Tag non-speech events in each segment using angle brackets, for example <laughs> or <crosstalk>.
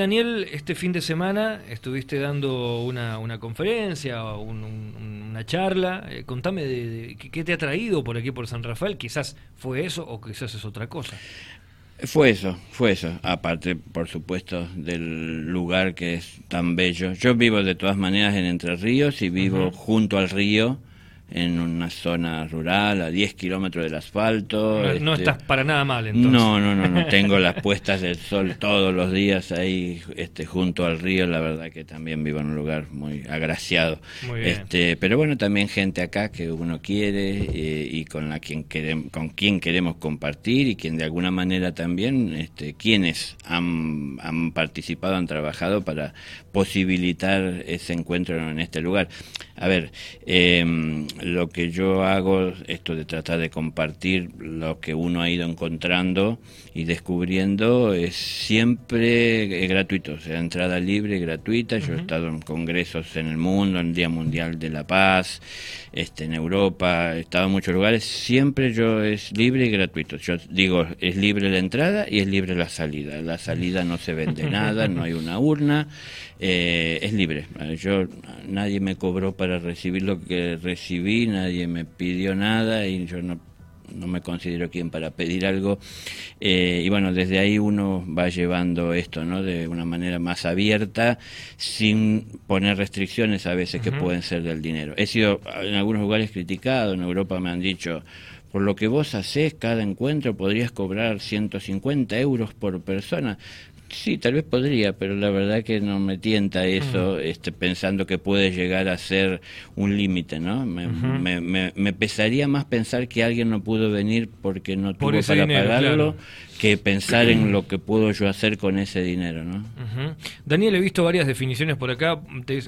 Daniel, este fin de semana estuviste dando una, una conferencia, una charla. Eh, contame de, qué te ha traído por aquí por San Rafael. Quizás fue eso o quizás es otra cosa. Fue eso, fue eso. Aparte, por supuesto, del lugar que es tan bello. Yo vivo de todas maneras en Entre Ríos y vivo junto al río en una zona rural a 10 kilómetros del asfalto. No, este, estás para nada mal entonces. No, no, no, no. <laughs> tengo las puestas del sol todos los días ahí este, junto al río. La verdad que también vivo en un lugar muy agraciado. Muy bien. Este, pero bueno, también gente acá que uno quiere eh, y con la quien queremos, con quien queremos compartir y quien de alguna manera también, este, quienes han, han participado, han trabajado para posibilitar ese encuentro en este lugar. A ver, eh, lo que yo hago, esto de tratar de compartir lo que uno ha ido encontrando y descubriendo, es siempre gratuito, o sea, entrada libre, gratuita. Yo he estado en congresos en el mundo, en el Día Mundial de la Paz, este, en Europa, he estado en muchos lugares, siempre yo es libre y gratuito. Yo digo, es libre la entrada y es libre la salida. La salida no se vende <laughs> nada, no hay una urna, eh, es libre. Yo, nadie me cobró para recibir lo que recibí nadie me pidió nada y yo no, no me considero quien para pedir algo. Eh, y bueno, desde ahí uno va llevando esto, ¿no? De una manera más abierta, sin poner restricciones a veces que pueden ser del dinero. He sido en algunos lugares criticado, en Europa me han dicho, por lo que vos haces cada encuentro podrías cobrar 150 euros por persona. Sí, tal vez podría, pero la verdad que no me tienta eso, este, pensando que puede llegar a ser un límite, ¿no? Me, me, pesaría más pensar que alguien no pudo venir porque no tuvo para pagarlo que pensar en lo que puedo yo hacer con ese dinero, ¿no? Daniel, he visto varias definiciones por acá,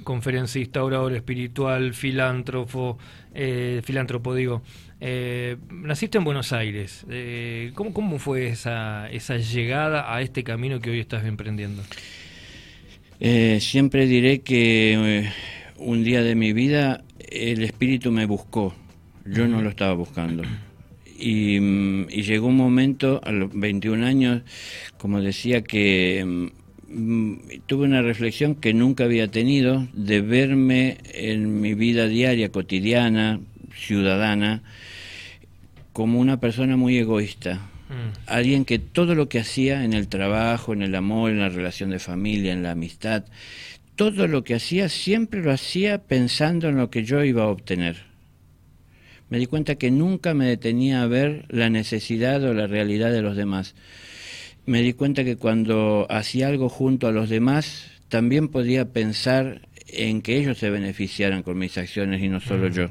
conferencista, orador espiritual, filántropo, eh, filántropo digo. Eh, naciste en Buenos Aires. Eh, ¿cómo, ¿Cómo fue esa, esa llegada a este camino que hoy estás emprendiendo? Eh, siempre diré que un día de mi vida el espíritu me buscó. Yo no lo estaba buscando. Y, mm, y, llegó un momento, a los 21 años, como decía, que mm, tuve una reflexión que nunca había tenido de verme en mi vida diaria, cotidiana, ciudadana, como una persona muy egoísta. Mm. Alguien que todo lo que hacía en el trabajo, en el amor, en la relación de familia, en la amistad, todo lo que hacía siempre lo hacía pensando en lo que yo iba a obtener. Me di cuenta que nunca me detenía a ver la necesidad o la realidad de los demás. Me di cuenta que cuando hacía algo junto a los demás, también podía pensar en que ellos se beneficiaran con mis acciones y no solo mm. yo.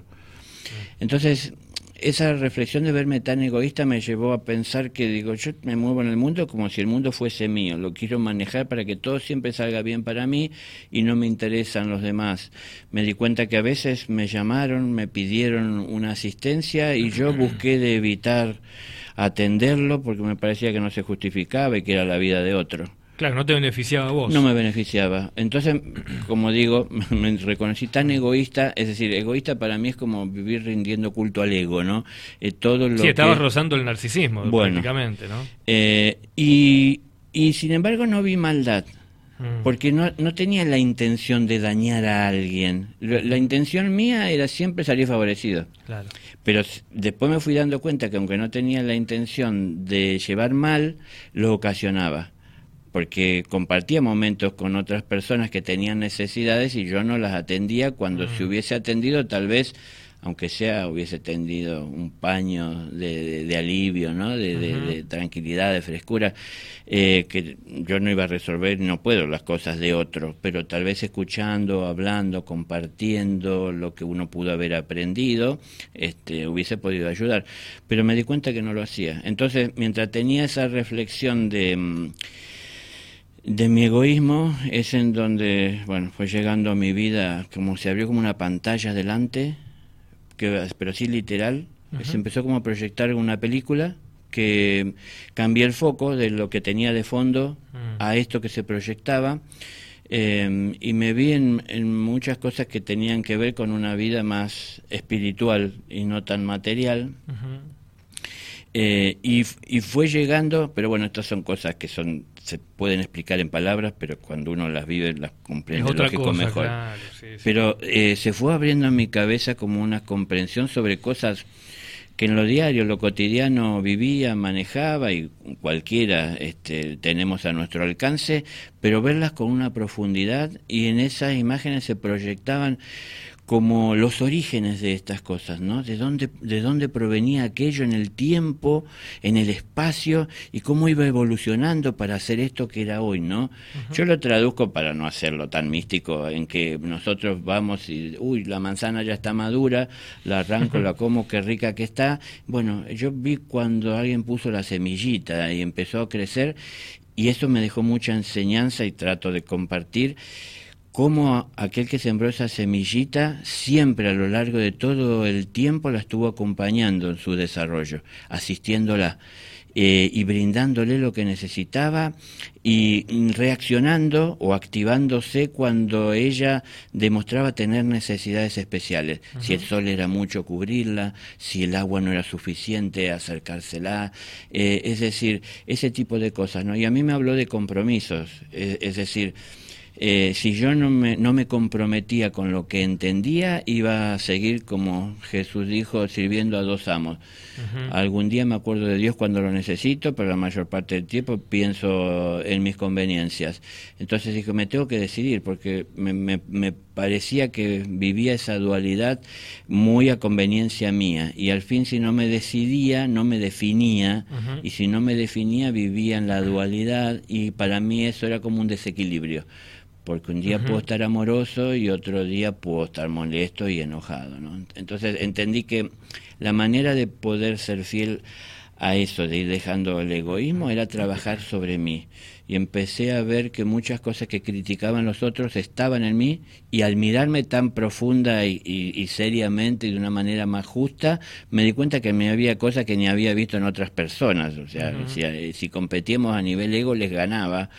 Entonces, esa reflexión de verme tan egoísta me llevó a pensar que digo, yo me muevo en el mundo como si el mundo fuese mío, lo quiero manejar para que todo siempre salga bien para mí y no me interesan los demás. Me di cuenta que a veces me llamaron, me pidieron una asistencia y yo <clears throat> busqué de evitar atenderlo porque me parecía que no se justificaba y que era la vida de otro. Claro, no te beneficiaba a vos. No me beneficiaba. Entonces, como digo, <laughs> me reconocí tan egoísta, es decir, egoísta para mí es como vivir rindiendo culto al ego, ¿no? Eh, todo lo sí, estabas rozando el narcisismo, bueno, prácticamente, ¿no? Eh, y, y sin embargo no vi maldad. Mm. Porque no, no tenía la intención de dañar a alguien. La, intención mía era siempre salir favorecido. Claro. Pero después me fui dando cuenta que aunque no tenía la intención de llevar mal, lo ocasionaba porque compartía momentos con otras personas que tenían necesidades y yo no las atendía cuando se mm. hubiese atendido tal vez aunque sea hubiese tendido un paño de, alivio, ¿no? De, tranquilidad, de frescura, eh, que yo no iba a resolver, no puedo las cosas de otro, pero tal vez escuchando, hablando, compartiendo lo que uno pudo haber aprendido, este, hubiese podido ayudar. Pero me di cuenta que no lo hacía. Entonces, mientras tenía esa reflexión de mm, de mi egoísmo es en donde, bueno, fue llegando a mi vida como se abrió como una pantalla delante, que, pero sí literal, se empezó como a proyectar una película que cambié el foco de lo que tenía de fondo mm. a esto que se proyectaba em, y me vi en, muchas cosas que tenían que ver con una vida más espiritual y no tan material. Eh, y, y, fue llegando, pero bueno, estas son cosas que son se pueden explicar en palabras, pero cuando uno las vive las comprende lógico mejor. Pero eh, se fue abriendo en mi cabeza como una comprensión sobre cosas que en lo diario, lo cotidiano vivía, manejaba y cualquiera este, tenemos a nuestro alcance, pero verlas con una profundidad y en esas imágenes se proyectaban como los orígenes de estas cosas, ¿no? De dónde, de dónde provenía aquello en el tiempo, en el espacio y cómo iba evolucionando para hacer esto que era hoy, ¿no? Yo lo traduzco para no hacerlo tan místico, en que nosotros vamos y, uy, la manzana ya está madura, la arranco, la <laughs> como, qué rica que está. Bueno, yo vi cuando alguien puso la semillita y empezó a crecer y eso me dejó mucha enseñanza y trato de compartir cómo aquel que sembró esa semillita siempre a lo largo de todo el tiempo la estuvo acompañando en su desarrollo, asistiéndola eh, y brindándole lo que necesitaba y reaccionando o activándose cuando ella demostraba tener necesidades especiales. Si el sol era mucho, cubrirla, si el agua no era suficiente, acercársela, eh, es decir, ese tipo de cosas. ¿no? Y a mí me habló de compromisos, es decir, eh, si yo no me, no me comprometía con lo que entendía, iba a seguir, como Jesús dijo, sirviendo a dos amos. Algún día me acuerdo de Dios cuando lo necesito, pero la mayor parte del tiempo pienso en mis conveniencias. Entonces dije, me tengo que decidir, porque me, me, parecía que vivía esa dualidad muy a conveniencia mía. Y al fin, si no me decidía, no me definía. Y si no me definía, vivía en la dualidad. Y para mí eso era como un desequilibrio porque un día puedo estar amoroso y otro día puedo estar molesto y enojado. ¿no? Entonces entendí que la manera de poder ser fiel a eso, de ir dejando el egoísmo, era trabajar sobre mí. Y empecé a ver que muchas cosas que criticaban los otros estaban en mí y al mirarme tan profunda y, seriamente y de una manera más justa, me di cuenta que me había cosas que ni había visto en otras personas. O sea, si, si, competíamos a nivel ego, les ganaba.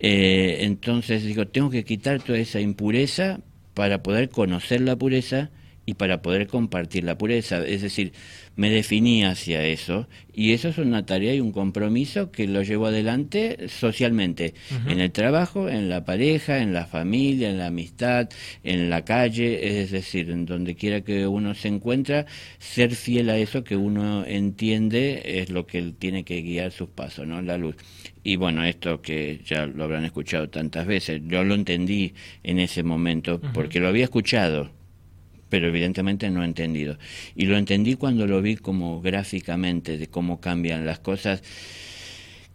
Eh, entonces digo, tengo que quitar toda esa impureza para poder conocer la pureza y para poder compartir la pureza. Es decir, me definí hacia eso y eso es una tarea y un compromiso que lo llevo adelante socialmente, en el trabajo, en la pareja, en la familia, en la amistad, en la calle, es decir, en donde quiera que uno se encuentra, ser fiel a eso que uno entiende es lo que tiene que guiar sus pasos, ¿no? La luz. Y bueno, esto que ya lo habrán escuchado tantas veces, yo lo entendí en ese momento porque lo había escuchado pero evidentemente no he entendido. Y lo entendí cuando lo vi como gráficamente, de cómo cambian las cosas,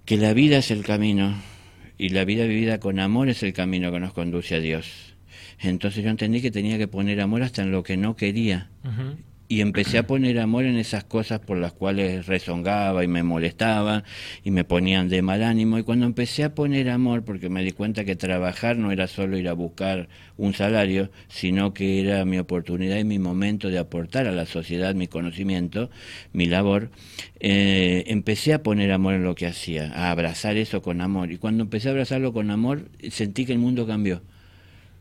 que la vida es el camino y la vida vivida con amor es el camino que nos conduce a Dios. Entonces yo entendí que tenía que poner amor hasta en lo que no quería y empecé a poner amor en esas cosas por las cuales rezongaba y me molestaba y me ponían de mal ánimo. Y cuando empecé a poner amor, porque me di cuenta que trabajar no era solo ir a buscar un salario, sino que era mi oportunidad y mi momento de aportar a la sociedad mi conocimiento, mi labor, eh, empecé a poner amor en lo que hacía, a abrazar eso con amor. Y cuando empecé a abrazarlo con amor, sentí que el mundo cambió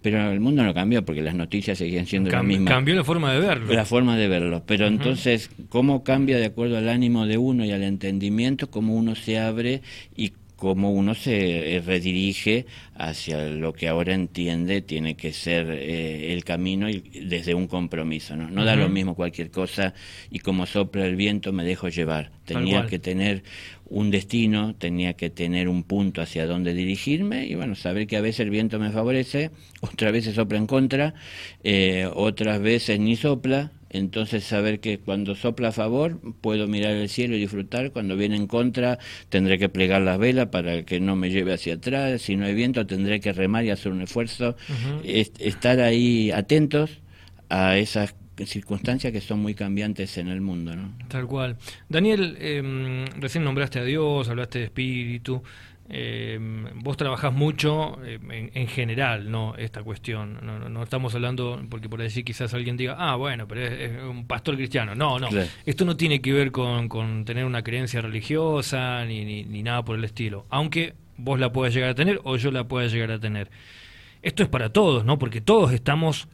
pero el mundo no cambió porque las noticias seguían siendo las mismas. Cambió la forma de verlo. La forma de verlo. Pero entonces, ¿cómo cambia de acuerdo al ánimo de uno y al entendimiento? ¿Cómo uno se abre y cómo uno se eh, redirige hacia lo que ahora entiende tiene que ser eh, el camino y desde un compromiso. No, no da lo mismo cualquier cosa y como sopla el viento me dejo llevar. Tenía que tener un destino, tenía que tener un punto hacia donde dirigirme y bueno, saber que a veces el viento me favorece, otras veces sopla en contra, eh, otras veces ni sopla, entonces saber que cuando sopla a favor puedo mirar el cielo y disfrutar, cuando viene en contra tendré que plegar las velas para que no me lleve hacia atrás, si no hay viento tendré que remar y hacer un esfuerzo, estar ahí atentos a esas circunstancias que son muy cambiantes en el mundo. ¿no? Tal cual. Daniel, em, recién nombraste a Dios, hablaste de espíritu. Eh, vos trabajás mucho em, en, general, ¿no? Esta cuestión. No, estamos hablando, porque por decir quizás alguien diga, ah, bueno, pero es, un pastor cristiano. No, no. Esto no tiene que ver con, con tener una creencia religiosa ni, ni, ni, nada por el estilo. Aunque vos la puedas llegar a tener o yo la pueda llegar a tener. Esto es para todos, ¿no? Porque todos estamos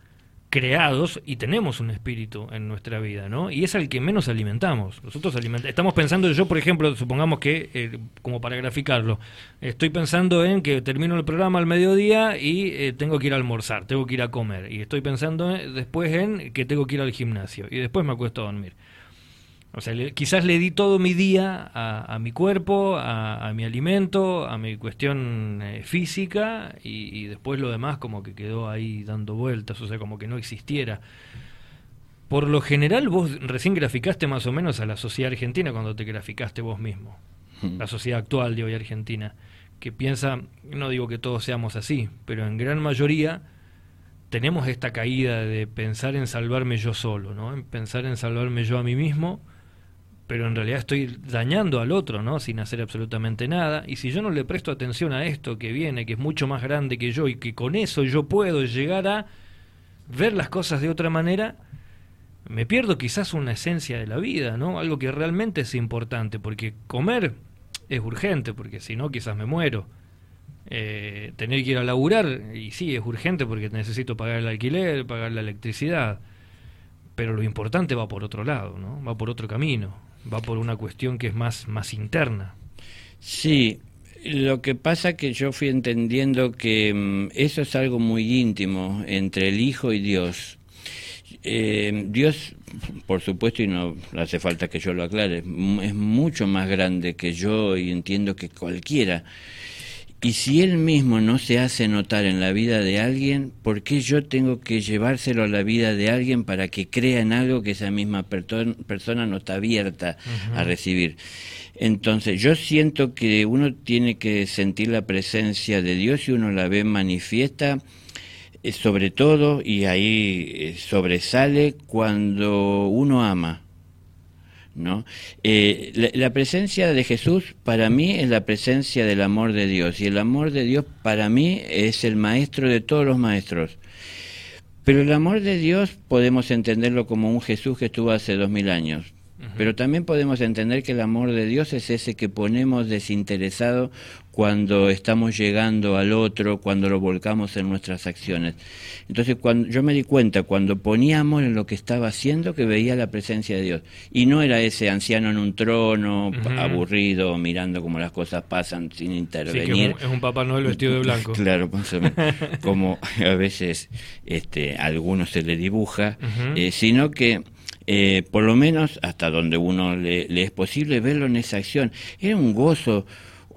creados y tenemos un espíritu en nuestra vida, ¿no? Y es el que menos alimentamos. Nosotros alimentamos, estamos pensando, yo por ejemplo, supongamos que, eh, como para graficarlo, estoy pensando en que termino el programa al mediodía y eh, tengo que ir a almorzar, tengo que ir a comer. Y estoy pensando después en que tengo que ir al gimnasio y después me acuesto a dormir. O sea, quizás le di todo mi día a, mi cuerpo, a, mi alimento, a mi cuestión eh, física y, después lo demás como que quedó ahí dando vueltas, o sea, como que no existiera. Por lo general vos recién graficaste más o menos a la sociedad argentina cuando te graficaste vos mismo, la sociedad actual de hoy argentina, que piensa, no digo que todos seamos así, pero en gran mayoría tenemos esta caída de pensar en salvarme yo solo, ¿no? En pensar en salvarme yo a mí mismo pero en realidad estoy dañando al otro, ¿no? Sin hacer absolutamente nada. Y si yo no le presto atención a esto que viene, que es mucho más grande que yo y que con eso yo puedo llegar a ver las cosas de otra manera, me pierdo quizás una esencia de la vida, ¿no? Algo que realmente es importante, porque comer es urgente, porque si no quizás me muero. Eh, tener que ir a laburar, y sí, es urgente porque necesito pagar el alquiler, pagar la electricidad. Pero lo importante va por otro lado, ¿no? Va por otro camino va por una cuestión que es más, más interna. Sí, lo que pasa que yo fui entendiendo que mm, eso es algo muy íntimo entre el Hijo y Dios. Eh, Dios, por supuesto, y no hace falta que yo lo aclare, es mucho más grande que yo y entiendo que cualquiera. Y si él mismo no se hace notar en la vida de alguien, ¿por qué yo tengo que llevárselo a la vida de alguien para que crea en algo que esa misma persona no está abierta a recibir? Entonces, yo siento que uno tiene que sentir la presencia de Dios y uno la ve manifiesta, eh, sobre todo, y ahí eh, sobresale cuando uno ama ¿no? Eh, la, presencia de Jesús para mí es la presencia del amor de Dios y el amor de Dios para mí es el maestro de todos los maestros. Pero el amor de Dios podemos entenderlo como un Jesús que estuvo hace dos mil años. Pero también podemos entender que el amor de Dios es ese que ponemos desinteresado cuando estamos llegando al otro, cuando lo volcamos en nuestras acciones. Entonces, cuando yo me di cuenta cuando ponía amor en lo que estaba haciendo que veía la presencia de Dios y no era ese anciano en un trono aburrido mirando cómo las cosas pasan sin intervenir. es, un, Papá Noel vestido de blanco. <laughs> claro, <laughs> como a veces este algunos se le dibuja, eh, sino que eh, por lo menos hasta donde uno le, es posible verlo en esa acción. Era un gozo,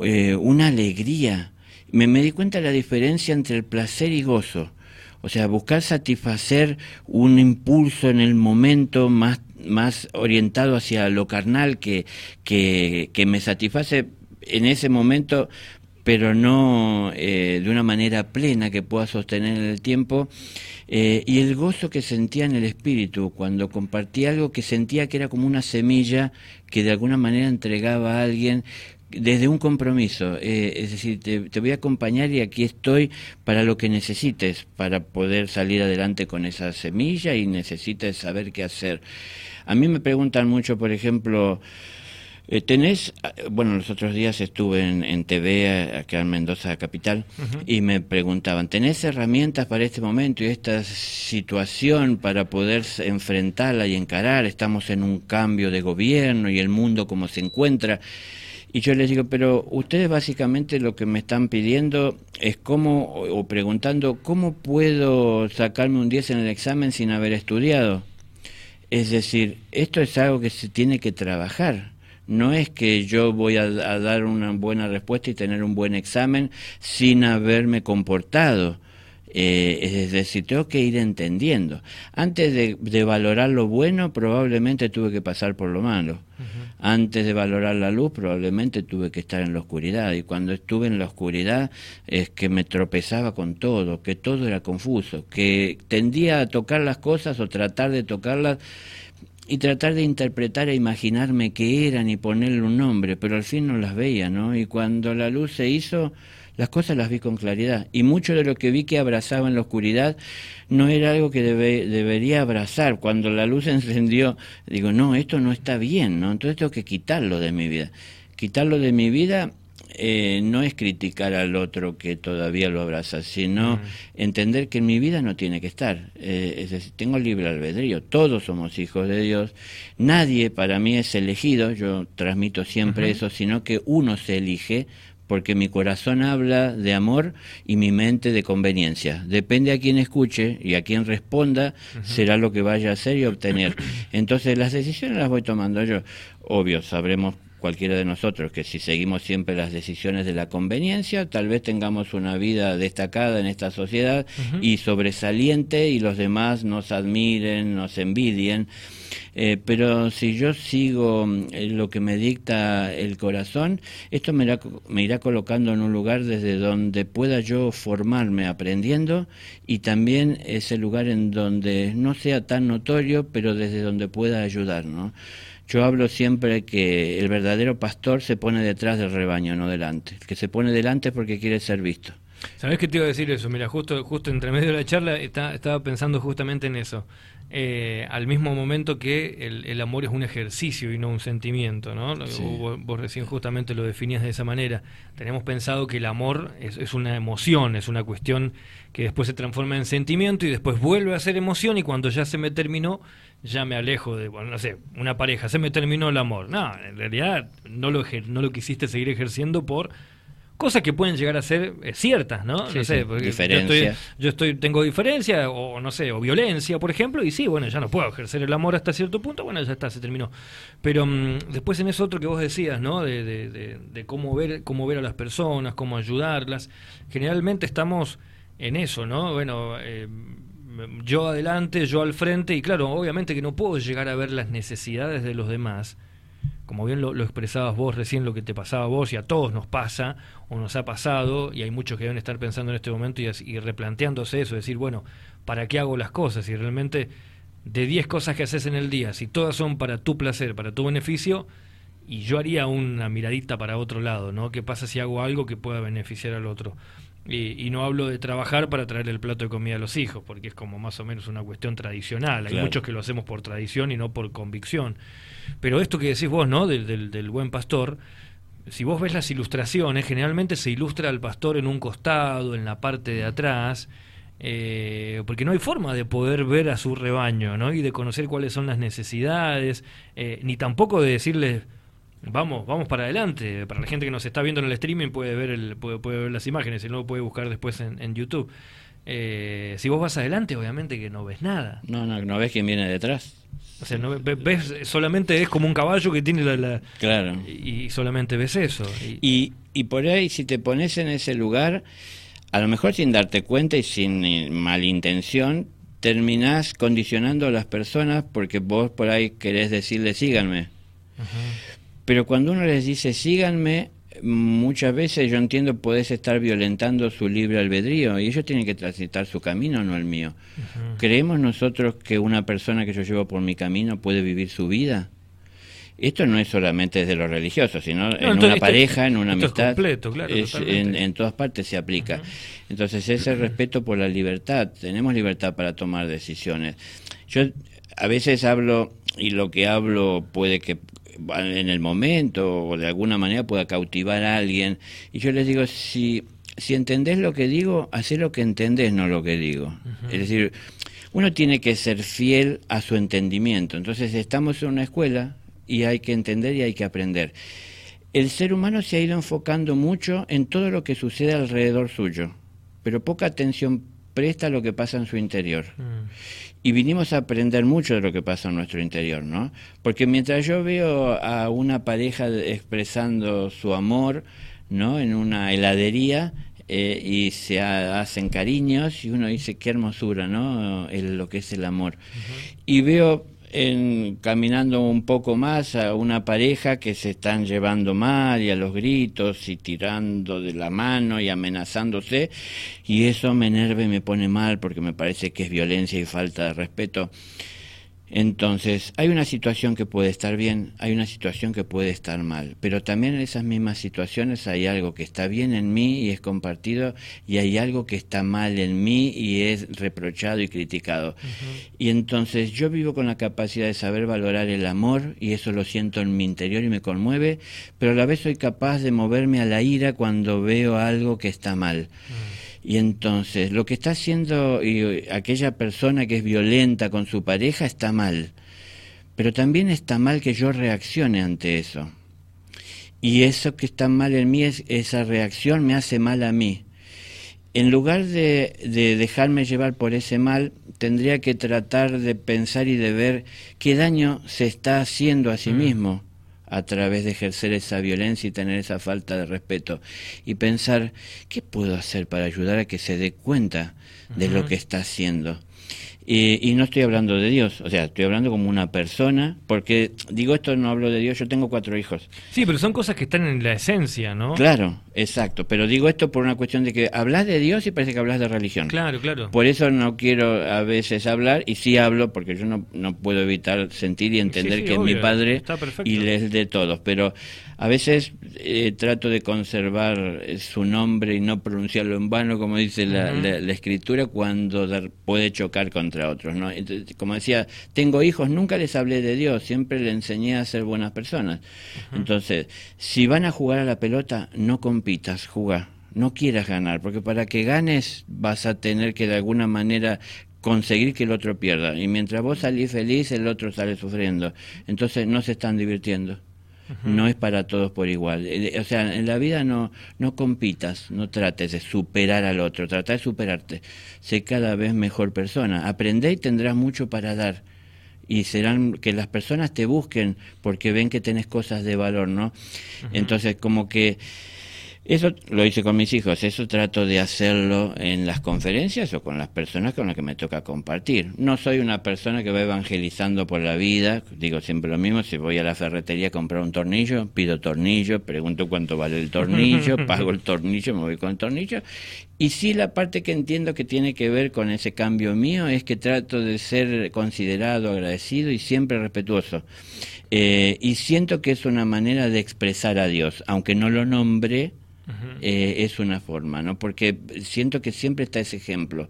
eh, una alegría. Me, me di cuenta de la diferencia entre el placer y gozo. O sea, buscar satisfacer un impulso en el momento más, más orientado hacia lo carnal que, que, que me satisface en ese momento, pero no eh, de una manera plena que pueda sostener en el tiempo. Eh, y el gozo que sentía en el espíritu cuando compartía algo que sentía que era como una semilla que de alguna manera entregaba a alguien desde un compromiso, eh, es decir, te, voy a acompañar y aquí estoy para lo que necesites, para poder salir adelante con esa semilla y necesites saber qué hacer. A mí me preguntan mucho, por ejemplo, eh, tenés, eh, bueno, los otros días estuve en, TV acá en Mendoza Capital y me preguntaban, ¿tenés herramientas para este momento y esta situación para poder enfrentarla y encarar? Estamos en un cambio de gobierno y el mundo como se encuentra. Y yo les digo, pero ustedes básicamente lo que me están pidiendo es cómo, o preguntando, ¿cómo puedo sacarme un 10 en el examen sin haber estudiado? Es decir, esto es algo que se tiene que trabajar no es que yo voy a, dar una buena respuesta y tener un buen examen sin haberme comportado. Eh, es decir, tengo que ir entendiendo. Antes de, valorar lo bueno, probablemente tuve que pasar por lo malo. Antes de valorar la luz, probablemente tuve que estar en la oscuridad. Y cuando estuve en la oscuridad, es que me tropezaba con todo, que todo era confuso, que tendía a tocar las cosas o tratar de tocarlas y tratar de interpretar e imaginarme qué eran y ponerle un nombre, pero al fin no las veía, ¿no? Y cuando la luz se hizo, las cosas las vi con claridad. Y mucho de lo que vi que abrazaba en la oscuridad no era algo que debería abrazar. Cuando la luz <laughs> encendió, digo, no, esto no está bien, ¿no? Entonces tengo que quitarlo de mi vida. Quitarlo de mi vida eh, no es criticar al otro que todavía lo abraza, sino entender que en mi vida no tiene que estar. Eh, es decir, tengo libre albedrío, todos somos hijos de Dios, nadie para mí es elegido, yo transmito siempre eso, sino que uno se elige porque mi corazón habla de amor y mi mente de conveniencia. Depende a quien escuche y a quien responda, será lo que vaya a hacer y obtener. Entonces las decisiones las voy tomando yo. Obvio, sabremos cualquiera de nosotros que si seguimos siempre las decisiones de la conveniencia, tal vez tengamos una vida destacada en esta sociedad y sobresaliente y los demás nos admiren, nos envidien. Eh, pero si yo sigo eh, lo que me dicta el corazón, esto me irá, me irá colocando en un lugar desde donde pueda yo formarme aprendiendo y también ese lugar en donde no sea tan notorio, pero desde donde pueda ayudar, ¿no? Yo hablo siempre que el verdadero pastor se pone detrás del rebaño, no delante. El que se pone delante es porque quiere ser visto. ¿Sabés qué te iba a decir eso? Mira, justo, justo entre medio de la charla estaba pensando justamente en eso. Eh, al mismo momento que el, amor es un ejercicio y no un sentimiento, ¿no? Vos, recién justamente lo definías de esa manera. Tenemos pensado que el amor es, una emoción, es una cuestión que después se transforma en sentimiento y después vuelve a ser emoción y cuando ya se me terminó, ya me alejo de, bueno, no sé, una pareja, se me terminó el amor. No, en realidad no lo, no lo quisiste seguir ejerciendo por cosas que pueden llegar a ser eh, ciertas, ¿no? no sé, diferencia. Yo, estoy, tengo diferencia o no sé, o violencia, por ejemplo, y sí, bueno, ya no puedo ejercer el amor hasta cierto punto, bueno, ya está, se terminó. Pero mm, después en eso otro que vos decías, ¿no? De, de, cómo ver cómo ver a las personas, cómo ayudarlas. Generalmente estamos en eso, ¿no? Bueno, eh, yo adelante, yo al frente, y claro, obviamente que no puedo llegar a ver las necesidades de los demás como bien lo, expresabas vos recién, lo que te pasaba a vos y a todos nos pasa o nos ha pasado, y hay muchos que deben estar pensando en este momento y, replanteándose eso, decir, bueno, ¿para qué hago las cosas? Y realmente de 10 cosas que haces en el día, si todas son para tu placer, para tu beneficio, y yo haría una miradita para otro lado, ¿no? ¿Qué pasa si hago algo que pueda beneficiar al otro? Y, no hablo de trabajar para traer el plato de comida a los hijos, porque es como más o menos una cuestión tradicional. Hay muchos que lo hacemos por tradición y no por convicción. Pero esto que decís vos, ¿no? Del, del, buen pastor, si vos ves las ilustraciones, generalmente se ilustra al pastor en un costado, en la parte de atrás, eh, porque no hay forma de poder ver a su rebaño, ¿no? Y de conocer cuáles son las necesidades, eh, ni tampoco de decirles Vamos, vamos para adelante. Para la gente que nos está viendo en el streaming puede ver, el, puede, puede ver las imágenes y luego puede buscar después en, YouTube. Eh, si vos vas adelante, obviamente que no ves nada. No, no, no ves quién viene detrás. O sea, no ves, solamente es como un caballo que tiene la... claro. Y, solamente ves eso. Y, y por ahí, si te pones en ese lugar, a lo mejor sin darte cuenta y sin eh, malintención, terminás condicionando a las personas porque vos por ahí querés decirle síganme. Pero cuando uno les dice síganme, muchas veces yo entiendo podés estar violentando su libre albedrío y ellos tienen que transitar su camino, no el mío. ¿Creemos nosotros que una persona que yo llevo por mi camino puede vivir su vida? Esto no es solamente desde lo religioso, sino en una pareja, en una amistad. completo, claro, en, todas partes se aplica. Entonces, ese respeto por la libertad. Tenemos libertad para tomar decisiones. Yo a veces hablo, y lo que hablo puede que en el momento o de alguna manera pueda cautivar a alguien. Y yo les digo, si, si entendés lo que digo, hacé lo que entendés, no lo que digo. Es decir, uno tiene que ser fiel a su entendimiento. Entonces estamos en una escuela y hay que entender y hay que aprender. El ser humano se ha ido enfocando mucho en todo lo que sucede alrededor suyo, pero poca atención presta a lo que pasa en su interior. Mm y vinimos a aprender mucho de lo que pasa en nuestro interior, ¿no? Porque mientras yo veo a una pareja expresando su amor, ¿no? En una heladería eh, y se hacen cariños y uno dice qué hermosura, ¿no? El, lo que es el amor. Y veo en, caminando un poco más a una pareja que se están llevando mal y a los gritos y tirando de la mano y amenazándose y eso me enerva y me pone mal porque me parece que es violencia y falta de respeto. Entonces, hay una situación que puede estar bien, hay una situación que puede estar mal, pero también en esas mismas situaciones hay algo que está bien en mí y es compartido y hay algo que está mal en mí y es reprochado y criticado. Y entonces yo vivo con la capacidad de saber valorar el amor y eso lo siento en mi interior y me conmueve, pero a la vez soy capaz de moverme a la ira cuando veo algo que está mal. Y entonces lo que está haciendo aquella persona que es violenta con su pareja está mal, pero también está mal que yo reaccione ante eso. Y eso que está mal en mí, es, esa reacción me hace mal a mí. En lugar de, de dejarme llevar por ese mal, tendría que tratar de pensar y de ver qué daño se está haciendo a sí mm. mismo a través de ejercer esa violencia y tener esa falta de respeto y pensar qué puedo hacer para ayudar a que se dé cuenta de lo que está haciendo y, no estoy hablando de Dios, o sea, estoy hablando como una persona, porque digo esto, no hablo de Dios, yo tengo cuatro hijos. Sí, pero son cosas que están en la esencia, ¿no? Claro, exacto, pero digo esto por una cuestión de que hablas de Dios y parece que hablas de religión. Claro, claro. Por eso no quiero a veces hablar, y sí hablo, porque yo no, no puedo evitar sentir y entender que es mi padre y es de todos, pero a veces eh, trato de conservar eh, su nombre y no pronunciarlo en vano, como dice la, escritura, cuando puede chocar contra otros. ¿no? como decía, tengo hijos, nunca les hablé de Dios, siempre les enseñé a ser buenas personas. Entonces, si van a jugar a la pelota, no compitas, juega. No quieras ganar, porque para que ganes vas a tener que de alguna manera conseguir que el otro pierda. Y mientras vos salís feliz, el otro sale sufriendo. Entonces no se están divirtiendo no es para todos por igual. Eh, o sea, en la vida no, no compitas, no trates de superar al otro, trata de superarte. Sé cada vez mejor persona. Aprende y tendrás mucho para dar. Y serán que las personas te busquen porque ven que tenés cosas de valor, ¿no? Entonces, como que eso lo hice con mis hijos, eso trato de hacerlo en las conferencias o con las personas con las que me toca compartir. No soy una persona que va evangelizando por la vida, digo siempre lo mismo, si voy a la ferretería a comprar un tornillo, pido tornillo, pregunto cuánto vale el tornillo, <laughs> pago el tornillo, me voy con el tornillo. Y sí la parte que entiendo que tiene que ver con ese cambio mío es que trato de ser considerado, agradecido y siempre respetuoso. Eh, y siento que es una manera de expresar a Dios, aunque no lo nombre, eh, es una forma, ¿no? Porque siento que siempre está ese ejemplo.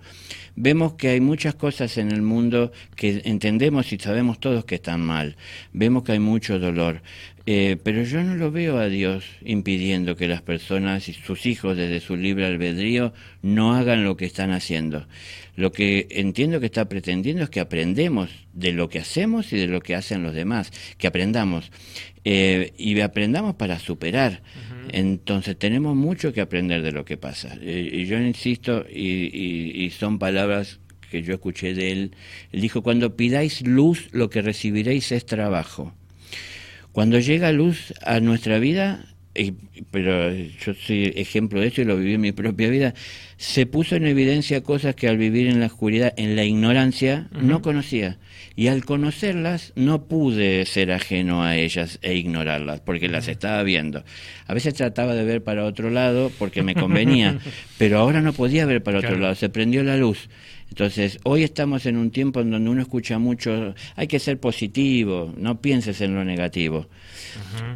Vemos que hay muchas cosas en el mundo que entendemos y sabemos todos que están mal. Vemos que hay mucho dolor. Eh, pero yo no lo veo a Dios impidiendo que las personas y sus hijos desde su libre albedrío no hagan lo que están haciendo. Lo que entiendo que está pretendiendo es que aprendemos de lo que hacemos y de lo que hacen los demás, que aprendamos. Eh, y aprendamos para superar. Entonces tenemos mucho que aprender de lo que pasa. Eh, y yo insisto, y, son palabras que yo escuché de él, él dijo, cuando pidáis luz, lo que recibiréis es trabajo. Cuando llega luz a nuestra vida, pero yo soy ejemplo de eso y lo viví en mi propia vida, se puso en evidencia cosas que al vivir en la oscuridad, en la ignorancia, no conocía. Y al conocerlas no pude ser ajeno a ellas e ignorarlas, porque las estaba viendo. A veces trataba de ver para otro lado porque me convenía, <laughs> pero ahora no podía ver para otro lado, se prendió la luz. Entonces, hoy estamos en un tiempo en donde uno escucha mucho, hay que ser positivo, no pienses en lo negativo.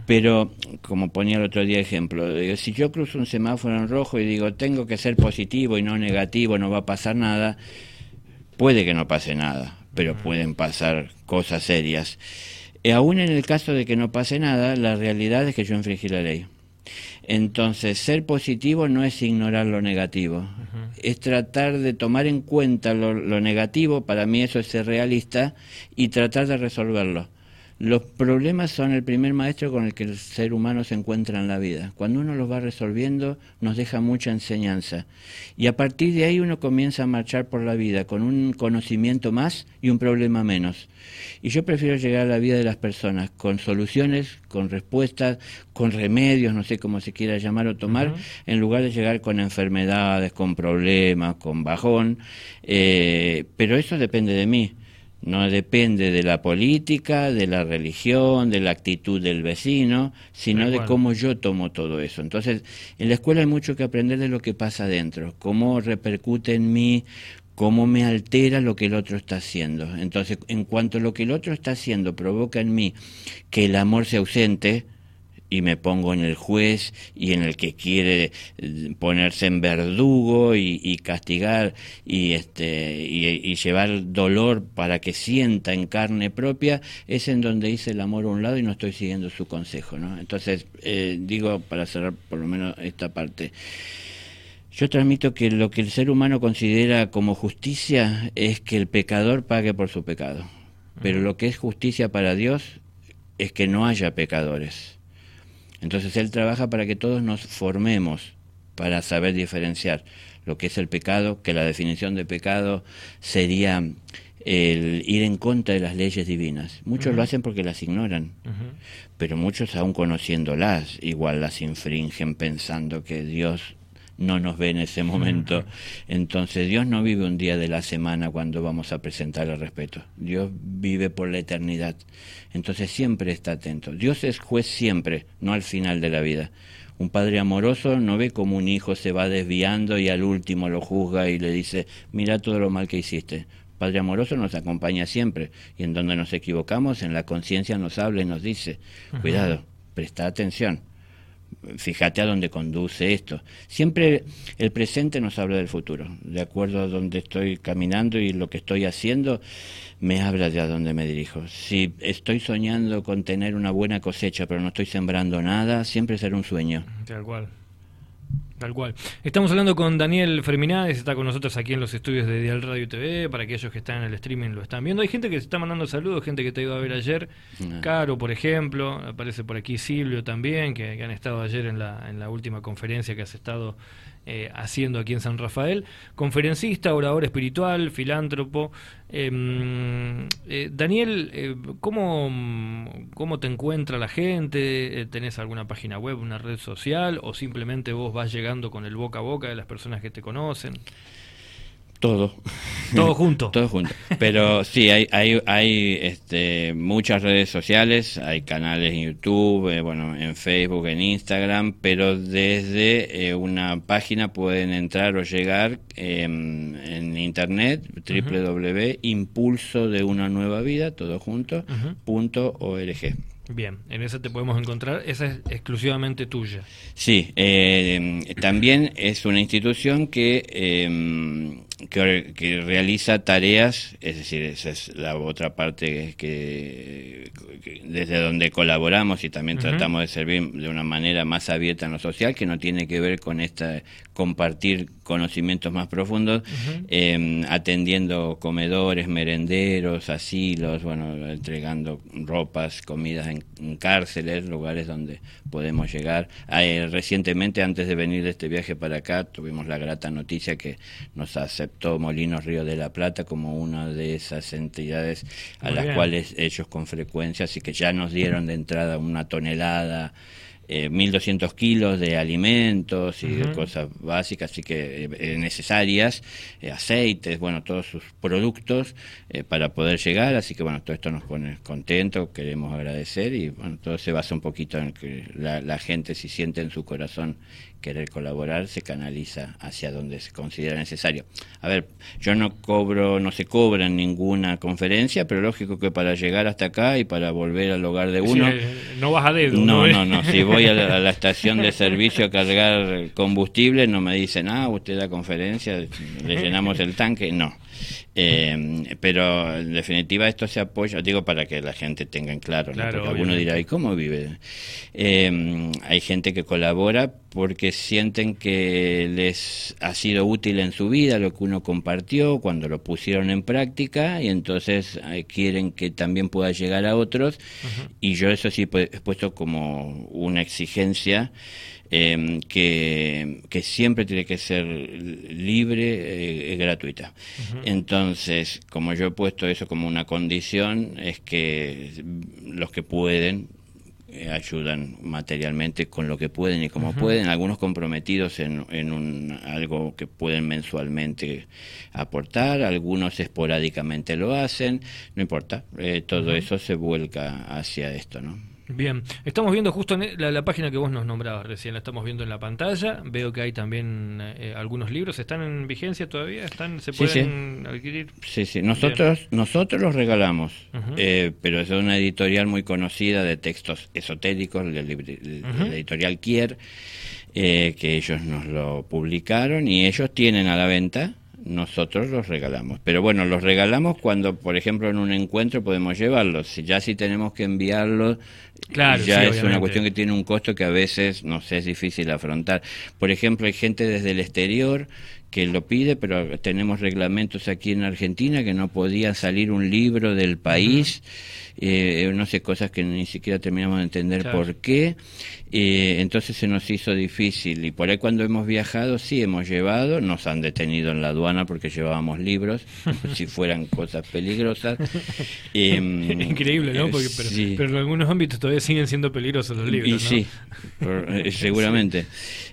Pero, como ponía el otro día ejemplo, si yo cruzo un semáforo en rojo y digo, tengo que ser positivo y no negativo, no va a pasar nada, puede que no pase nada, pero pueden pasar cosas serias. Y aún en el caso de que no pase nada, la realidad es que yo infringí la ley. Entonces, ser positivo no es ignorar lo negativo, es tratar de tomar en cuenta lo, lo, negativo, para mí eso es ser realista, y tratar de resolverlo. Los problemas son el primer maestro con el que el ser humano se encuentra en la vida. Cuando uno los va resolviendo, nos deja mucha enseñanza. Y a partir de ahí uno comienza a marchar por la vida con un conocimiento más y un problema menos. Y yo prefiero llegar a la vida de las personas con soluciones, con respuestas, con remedios, no sé cómo se quiera llamar o tomar, en lugar de llegar con enfermedades, con problemas, con bajón. Eh, pero eso depende de mí no depende de la política, de la religión, de la actitud del vecino, sino de cómo yo tomo todo eso. Entonces, en la escuela hay mucho que aprender de lo que pasa adentro, cómo repercute en mí, cómo me altera lo que el otro está haciendo. Entonces, en cuanto lo que el otro está haciendo provoca en mí que el amor se ausente, y me pongo en el juez y en el que quiere eh, ponerse en verdugo y, castigar y este y, llevar dolor para que sienta en carne propia es en donde hice el amor a un lado y no estoy siguiendo su consejo no entonces eh, digo para cerrar por lo menos esta parte yo transmito que lo que el ser humano considera como justicia es que el pecador pague por su pecado pero lo que es justicia para Dios es que no haya pecadores entonces Él trabaja para que todos nos formemos para saber diferenciar lo que es el pecado, que la definición de pecado sería el ir en contra de las leyes divinas. Muchos lo hacen porque las ignoran, pero muchos aún conociéndolas, igual las infringen pensando que Dios no nos ve en ese momento. Entonces Dios no vive un día de la semana cuando vamos a presentar el respeto. Dios vive por la eternidad. Entonces siempre está atento. Dios es juez siempre, no al final de la vida. Un padre amoroso no ve como un hijo se va desviando y al último lo juzga y le dice, mira todo lo mal que hiciste. Padre amoroso nos acompaña siempre y en donde nos equivocamos, en la conciencia nos habla y nos dice, cuidado, presta atención fíjate a dónde conduce esto. Siempre el presente nos habla del futuro. De acuerdo a dónde estoy caminando y lo que estoy haciendo, me habla de a dónde me dirijo. Si estoy soñando con tener una buena cosecha, pero no estoy sembrando nada, siempre será un sueño. Tal cual. Tal cual. Estamos hablando con Daniel Ferminades, está con nosotros aquí en los estudios de Dial Radio TV, para aquellos que están en el streaming lo están viendo. Hay gente que se está mandando saludos, gente que te iba a ver ayer, ah. Caro, por ejemplo, aparece por aquí Silvio también, que, que han estado ayer en la, en la última conferencia que has estado eh, haciendo aquí en San Rafael. Conferencista, orador espiritual, filántropo. Em, eh, Daniel, eh, ¿cómo, ¿cómo te encuentra la gente? ¿Tenés alguna página web, una red social o simplemente vos vas llegando con el boca a boca de las personas que te conocen? Todo. Todo junto. Todo junto. Pero sí, hay, hay, hay este, muchas redes sociales, hay canales en YouTube, eh, bueno, en Facebook, en Instagram, pero desde eh, una página pueden entrar o llegar em, en internet, www.impulso de una nueva vida, todo junto, punto org. Bien, en esa te podemos encontrar, esa es exclusivamente tuya. Sí, eh, también es una institución que, eh, que, realiza tareas, es decir, esa es la otra parte que, desde donde colaboramos y también tratamos de servir de una manera más abierta en lo social, que no tiene que ver con esta compartir conocimientos más profundos, em, atendiendo comedores, merenderos, asilos, bueno, entregando ropas, comidas en, cárceles, lugares donde podemos llegar. Eh, recientemente, antes de venir de este viaje para acá, tuvimos la grata noticia que nos aceptó Molinos Río de la Plata como una de esas entidades a las cuales ellos con frecuencia, así que ya nos dieron de entrada una tonelada eh, 1.200 kilos de alimentos y de cosas básicas, así que eh, necesarias, eh, aceites, bueno, todos sus productos eh, para poder llegar, así que bueno, todo esto nos pone contentos, queremos agradecer y bueno, todo se basa un poquito en que la, la gente si siente en su corazón querer colaborar se canaliza hacia donde se considera necesario. A ver, yo no cobro, no se cobra en ninguna conferencia, pero lógico que para llegar hasta acá y para volver al hogar de uno... no vas a dedo. No, no, no, si voy a la, estación de servicio a cargar combustible, no me dicen, ah, usted da conferencia, le llenamos el tanque, no. Eh, pero en definitiva esto se apoya, digo para que la gente tenga en claro, porque alguno dirá, ¿y cómo vive? Eh, hay gente que colabora porque sienten que les ha sido útil en su vida lo que uno compartió cuando lo pusieron en práctica y entonces eh, quieren que también pueda llegar a otros. Y yo eso sí he puesto como una exigencia eh, que, que, siempre tiene que ser libre y eh, gratuita. Entonces, como yo he puesto eso como una condición, es que los que pueden eh, ayudan materialmente con lo que pueden y como pueden, algunos comprometidos en, en un, algo que pueden mensualmente aportar, algunos esporádicamente lo hacen, no importa, todo eso se vuelca hacia esto, ¿no? Bien, estamos viendo justo la, página que vos nos nombrabas recién, la estamos viendo en la pantalla. Veo que hay también eh, algunos libros, ¿están en vigencia todavía? ¿Están, ¿Se pueden adquirir? Sí, sí, nosotros, nosotros los regalamos, eh, pero es una editorial muy conocida de textos esotéricos, la, editorial Kier, eh, que ellos nos lo publicaron y ellos tienen a la venta nosotros los regalamos. Pero bueno, los regalamos cuando, por ejemplo, en un encuentro podemos llevarlos. Ya si tenemos que enviarlos, claro, ya es una cuestión que tiene un costo que a veces, no sé, es difícil afrontar. Por ejemplo, hay gente desde el exterior que lo pide, pero tenemos reglamentos aquí en Argentina que no podía salir un libro del país, eh, no sé, cosas que ni siquiera terminamos de entender por qué. Eh, entonces se nos hizo difícil y por ahí cuando hemos viajado sí hemos llevado, nos han detenido en la aduana porque llevábamos libros, <laughs> si fueran cosas peligrosas. <laughs> Em, Increíble, ¿no? pero, en algunos ámbitos todavía siguen siendo peligrosos los libros. Y sí, eh, <laughs> seguramente.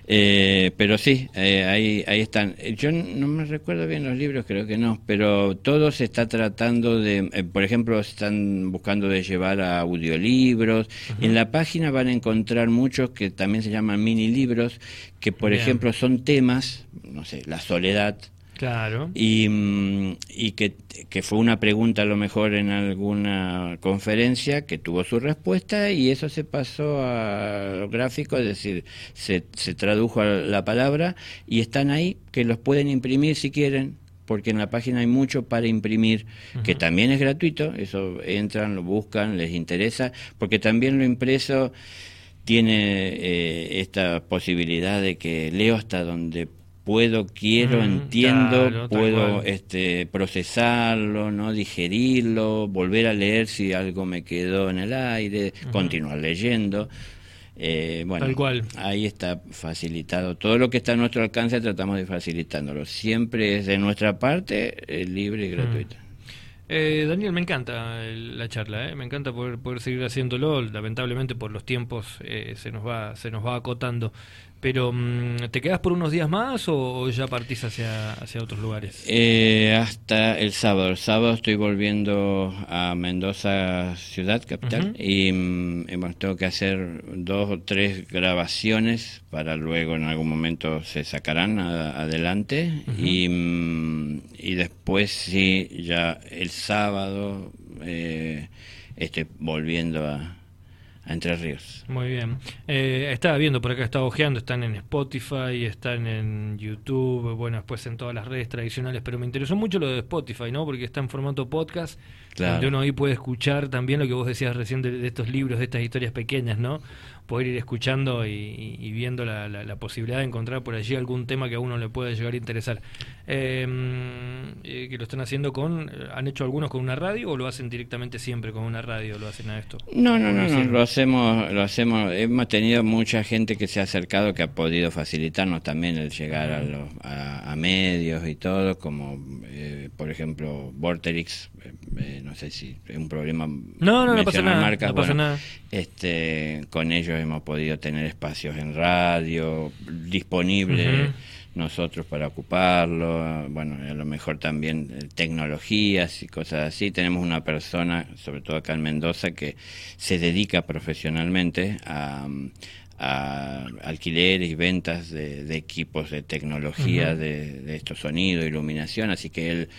Eh, pero sí, ahí, ahí están. Yo no me recuerdo bien los libros, creo que no, pero todo se está tratando de, por ejemplo, están buscando de llevar a audiolibros. En la página van a encontrar muchos que también se llaman mini libros, que por ejemplo son temas, no sé, la soledad. Claro. Y, mm, y que, que, fue una pregunta a lo mejor en alguna conferencia que tuvo su respuesta y eso se pasó a gráfico, es decir, se, se tradujo a la palabra y están ahí que los pueden imprimir si quieren porque en la página hay mucho para imprimir, que también es gratuito, eso entran, lo buscan, les interesa, porque también lo impreso tiene eh, esta posibilidad de que leo hasta donde puedo, quiero, mm, entiendo, puedo este, procesarlo, no digerirlo, volver a leer si algo me quedó en el aire, continuar leyendo. Eh, bueno, ahí está facilitado. Todo lo que está a nuestro alcance tratamos de facilitándolo. Siempre es de nuestra parte eh, libre y gratuito. Eh, Daniel, me encanta la charla, ¿eh? me encanta poder, poder seguir haciéndolo. Lamentablemente por los tiempos eh, se nos va se nos va acotando. Pero, mm, ¿te quedas por unos días más o, ya partís hacia, hacia otros lugares? Eh, hasta el sábado. El sábado estoy volviendo a Mendoza, ciudad, capital, y mm, tengo que hacer dos o tres grabaciones para luego en algún momento se sacarán adelante. y, mm, y después sí, ya el sábado eh, estoy volviendo a entre Ríos. Muy bien. Eh, estaba viendo por acá, estaba ojeando, están en Spotify, están en YouTube, bueno, después en todas las redes tradicionales, pero me interesó mucho lo de Spotify, ¿no? Porque está en formato podcast, donde uno ahí puede escuchar también lo que vos decías recién de, de estos libros, de estas historias pequeñas, ¿no? poder ir escuchando y, viendo la, la, posibilidad de encontrar por allí algún tema que a uno le pueda llegar a interesar. Em, eh, que lo están haciendo con, ¿han hecho algunos con una radio o lo hacen directamente siempre con una radio? ¿Lo hacen a esto? No, no, no, no lo hacemos, lo hacemos, hemos tenido mucha gente que se ha acercado que ha podido facilitarnos también el llegar a, los, a, medios y todo, como eh, por ejemplo Vorterix, eh, no sé si es un problema. No, no, no pasa nada. no pasa nada. Este, con ellos hemos podido tener espacios en radio disponibles nosotros para ocuparlo, bueno, a lo mejor también eh, tecnologías y cosas así. Tenemos una persona, sobre todo acá en Mendoza, que se dedica profesionalmente a, alquileres y ventas de, equipos de tecnología de, de estos sonidos, iluminación, así que él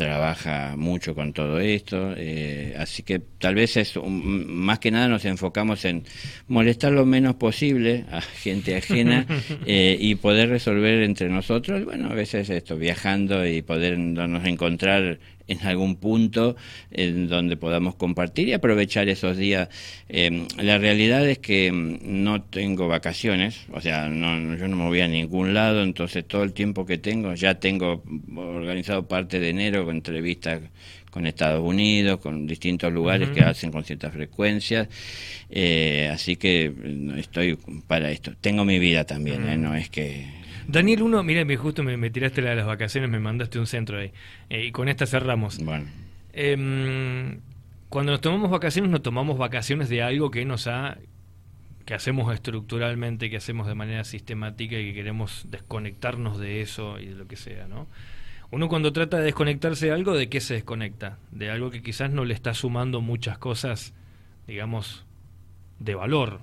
trabaja mucho con todo esto, eh, así que tal vez es más que nada nos enfocamos en molestar lo menos posible a gente ajena <laughs> eh, y poder resolver entre nosotros, bueno, a veces esto, viajando y podernos encontrar en algún punto en donde podamos compartir y aprovechar esos días. Em, la realidad es que em, no tengo vacaciones, o sea, no, yo no me voy a ningún lado, entonces todo el tiempo que tengo, ya tengo organizado parte de enero con entrevistas con Estados Unidos, con distintos lugares que hacen con ciertas frecuencias, eh, así que estoy para esto. Tengo mi vida también, ¿eh? no es que Daniel, uno, mira, justo me, tiraste la de las vacaciones, me mandaste un centro ahí. Eh, y con esta cerramos. Bueno. Em, cuando nos tomamos vacaciones, nos tomamos vacaciones de algo que nos ha que hacemos estructuralmente, que hacemos de manera sistemática y que queremos desconectarnos de eso y de lo que sea, ¿no? Uno cuando trata de desconectarse de algo, ¿de qué se desconecta? De algo que quizás no le está sumando muchas cosas, digamos, de valor.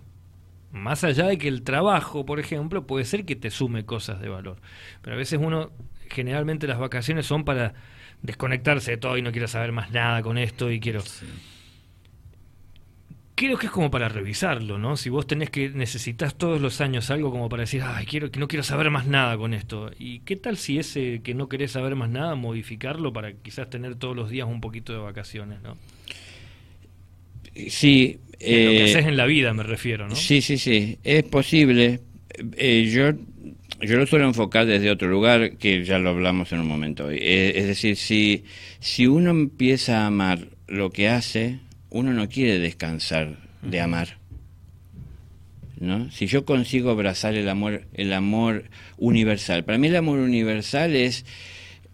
Más allá de que el trabajo, por ejemplo, puede ser que te sume cosas de valor. Pero a veces uno, generalmente las vacaciones son para desconectarse de todo y no quiero saber más nada con esto y quiero creo que es como para revisarlo, ¿no? Si vos tenés que necesitas todos los años algo como para decir, ay, quiero que no quiero saber más nada con esto. ¿Y qué tal si ese que no querés saber más nada modificarlo para quizás tener todos los días un poquito de vacaciones, ¿no? Sí, lo que eh, haces en la vida me refiero, ¿no? Sí, sí, sí, es posible. Eh, yo yo lo suelo enfocar desde otro lugar que ya lo hablamos en un momento hoy. Eh, es decir, si si uno empieza a amar lo que hace, uno no quiere descansar de amar. ¿No? Si yo consigo abrazar el amor, el amor universal. Para mí el amor universal es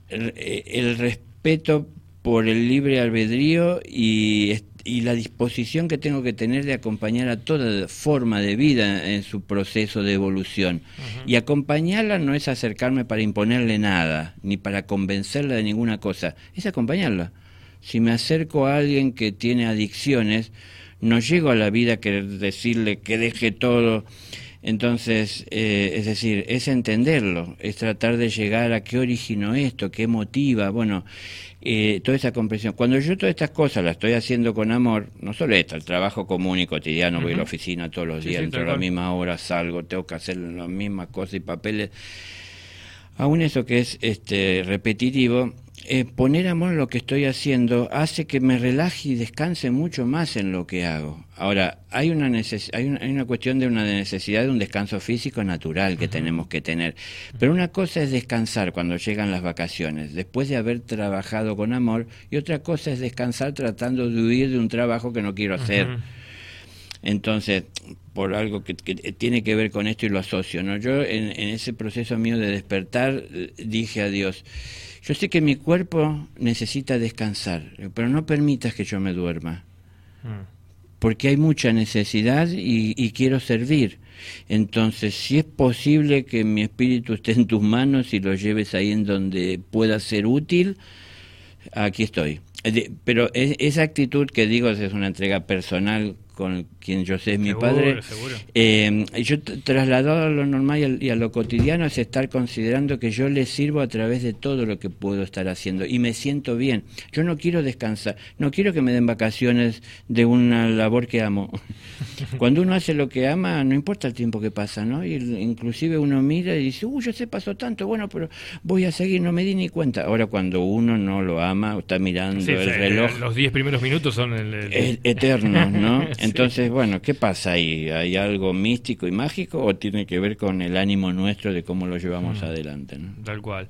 el, respeto por el libre albedrío y, y, la disposición que tengo que tener de acompañar a toda forma de vida en su proceso de evolución. Y acompañarla no es acercarme para imponerle nada, ni para convencerla de ninguna cosa, es acompañarla. Si me acerco a alguien que tiene adicciones, no llego a la vida a querer decirle que deje todo. Entonces, eh, es decir, es entenderlo, es tratar de llegar a qué originó esto, qué motiva, bueno, eh, toda esa comprensión. Cuando yo todas estas cosas las estoy haciendo con amor, no solo esto, el trabajo común y cotidiano, voy a la oficina todos los días, entro a la misma hora, salgo, tengo que hacer las mismas cosas y papeles, aún eso que es este repetitivo, eh, poner amor en lo que estoy haciendo hace que me relaje y descanse mucho más en lo que hago. Ahora, hay una, hay una, hay una cuestión de una necesidad de un descanso físico natural que tenemos que tener. Pero una cosa es descansar cuando llegan las vacaciones, después de haber trabajado con amor, y otra cosa es descansar tratando de huir de un trabajo que no quiero hacer. Entonces, por algo que, tiene que ver con esto y lo asocio, ¿no? Yo en, en ese proceso mío de despertar dije a Dios, yo sé que mi cuerpo necesita descansar, pero no permitas que yo me duerma, mm. porque hay mucha necesidad y, quiero servir. Entonces, si es posible que mi espíritu esté en tus manos y lo lleves ahí en donde pueda ser útil, aquí estoy. Pero esa actitud que digo es una entrega personal con quien yo sé es mi padre, eh, yo trasladado a lo normal y a, lo cotidiano es estar considerando que yo le sirvo a través de todo lo que puedo estar haciendo y me siento bien. Yo no quiero descansar, no quiero que me den vacaciones de una labor que amo. <laughs> Cuando uno hace lo que ama, no importa el tiempo que pasa, ¿no? Y inclusive uno mira y dice, uy, ya se pasó tanto, bueno, pero voy a seguir, no me di ni cuenta. Ahora cuando uno no lo ama, está mirando el reloj. Los 10 primeros minutos son el, eternos, ¿no? <laughs> Entonces, bueno, ¿qué pasa ahí? ¿Hay algo místico y mágico o tiene que ver con el ánimo nuestro de cómo lo llevamos mm. adelante? Tal cual.